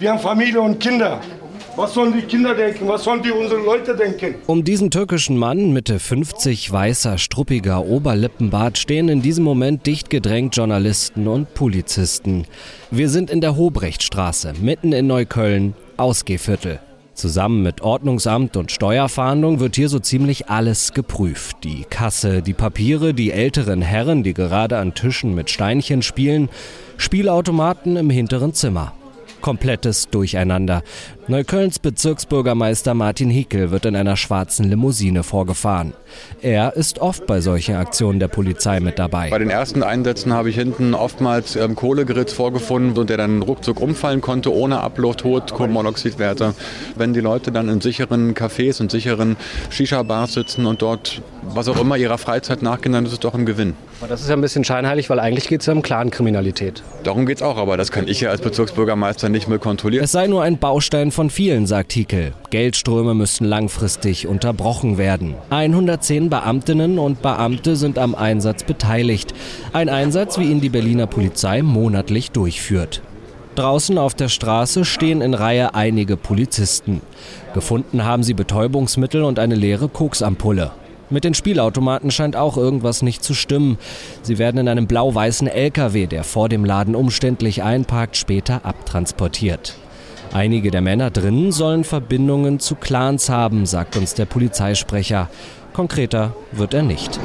Wir haben Familie und Kinder. Was sollen die Kinder denken? Was sollen die unsere Leute denken? Um diesen türkischen Mann, Mitte 50, weißer, struppiger Oberlippenbart, stehen in diesem Moment dicht gedrängt Journalisten und Polizisten. Wir sind in der Hobrechtstraße, mitten in Neukölln, Ausgehviertel. Zusammen mit Ordnungsamt und Steuerfahndung wird hier so ziemlich alles geprüft. Die Kasse, die Papiere, die älteren Herren, die gerade an Tischen mit Steinchen spielen, Spielautomaten im hinteren Zimmer komplettes Durcheinander. Neuköllns Bezirksbürgermeister Martin Hickel wird in einer schwarzen Limousine vorgefahren. Er ist oft bei solchen Aktionen der Polizei mit dabei. Bei den ersten Einsätzen habe ich hinten oftmals ähm, Kohlegeritz vorgefunden und der dann ruckzuck umfallen konnte, ohne Abluft, hohe Kohlenmonoxidwerte. Wenn die Leute dann in sicheren Cafés und sicheren Shisha-Bars sitzen und dort was auch immer ihrer Freizeit nachgehen, dann ist es doch ein Gewinn. Aber das ist ja ein bisschen scheinheilig, weil eigentlich geht es ja um Clankriminalität. Darum geht es auch, aber das kann ich ja als Bezirksbürgermeister nicht mehr kontrollieren. Es sei nur ein Baustein von vielen, sagt Hickel. Geldströme müssten langfristig unterbrochen werden. 110 Beamtinnen und Beamte sind am Einsatz beteiligt. Ein Einsatz, wie ihn die Berliner Polizei monatlich durchführt. Draußen auf der Straße stehen in Reihe einige Polizisten. Gefunden haben sie Betäubungsmittel und eine leere Koksampulle. Mit den Spielautomaten scheint auch irgendwas nicht zu stimmen. Sie werden in einem blau-weißen LKW, der vor dem Laden umständlich einparkt, später abtransportiert. Einige der Männer drinnen sollen Verbindungen zu Clans haben, sagt uns der Polizeisprecher. Konkreter wird er nicht.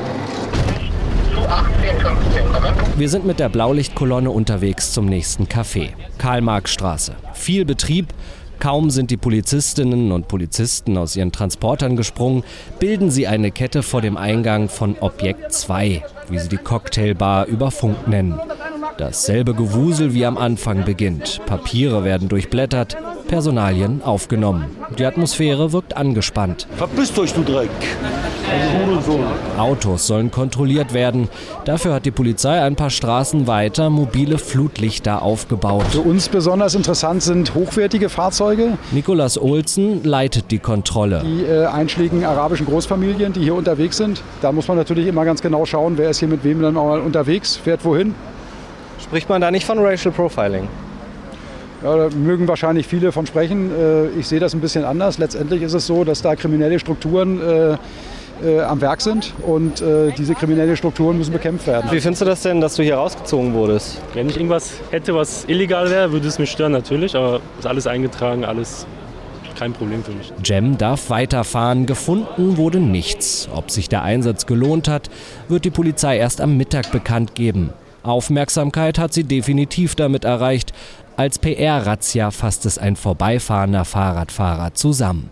Wir sind mit der Blaulichtkolonne unterwegs zum nächsten Café. Karl-Marx-Straße. Viel Betrieb, Kaum sind die Polizistinnen und Polizisten aus ihren Transportern gesprungen, bilden sie eine Kette vor dem Eingang von Objekt 2, wie sie die Cocktailbar über Funk nennen. Dasselbe Gewusel wie am Anfang beginnt. Papiere werden durchblättert, Personalien aufgenommen. Die Atmosphäre wirkt angespannt. Verpisst euch, du Dreck! Autos sollen kontrolliert werden. Dafür hat die Polizei ein paar Straßen weiter mobile Flutlichter aufgebaut. Für uns besonders interessant sind hochwertige Fahrzeuge. Nikolas Olsen leitet die Kontrolle. Die äh, einschlägigen arabischen Großfamilien, die hier unterwegs sind. Da muss man natürlich immer ganz genau schauen, wer ist hier mit wem dann auch mal unterwegs, fährt wohin. Spricht man da nicht von Racial Profiling? Ja, da mögen wahrscheinlich viele von sprechen. Äh, ich sehe das ein bisschen anders. Letztendlich ist es so, dass da kriminelle Strukturen äh, äh, am Werk sind und äh, diese kriminellen Strukturen müssen bekämpft werden. Wie findest du das denn, dass du hier rausgezogen wurdest? Wenn ich irgendwas hätte, was illegal wäre, würde es mich stören natürlich, aber ist alles eingetragen, alles kein Problem für mich. Jem darf weiterfahren. Gefunden wurde nichts. Ob sich der Einsatz gelohnt hat, wird die Polizei erst am Mittag bekannt geben. Aufmerksamkeit hat sie definitiv damit erreicht. Als PR-Razzia fasst es ein vorbeifahrender Fahrradfahrer zusammen.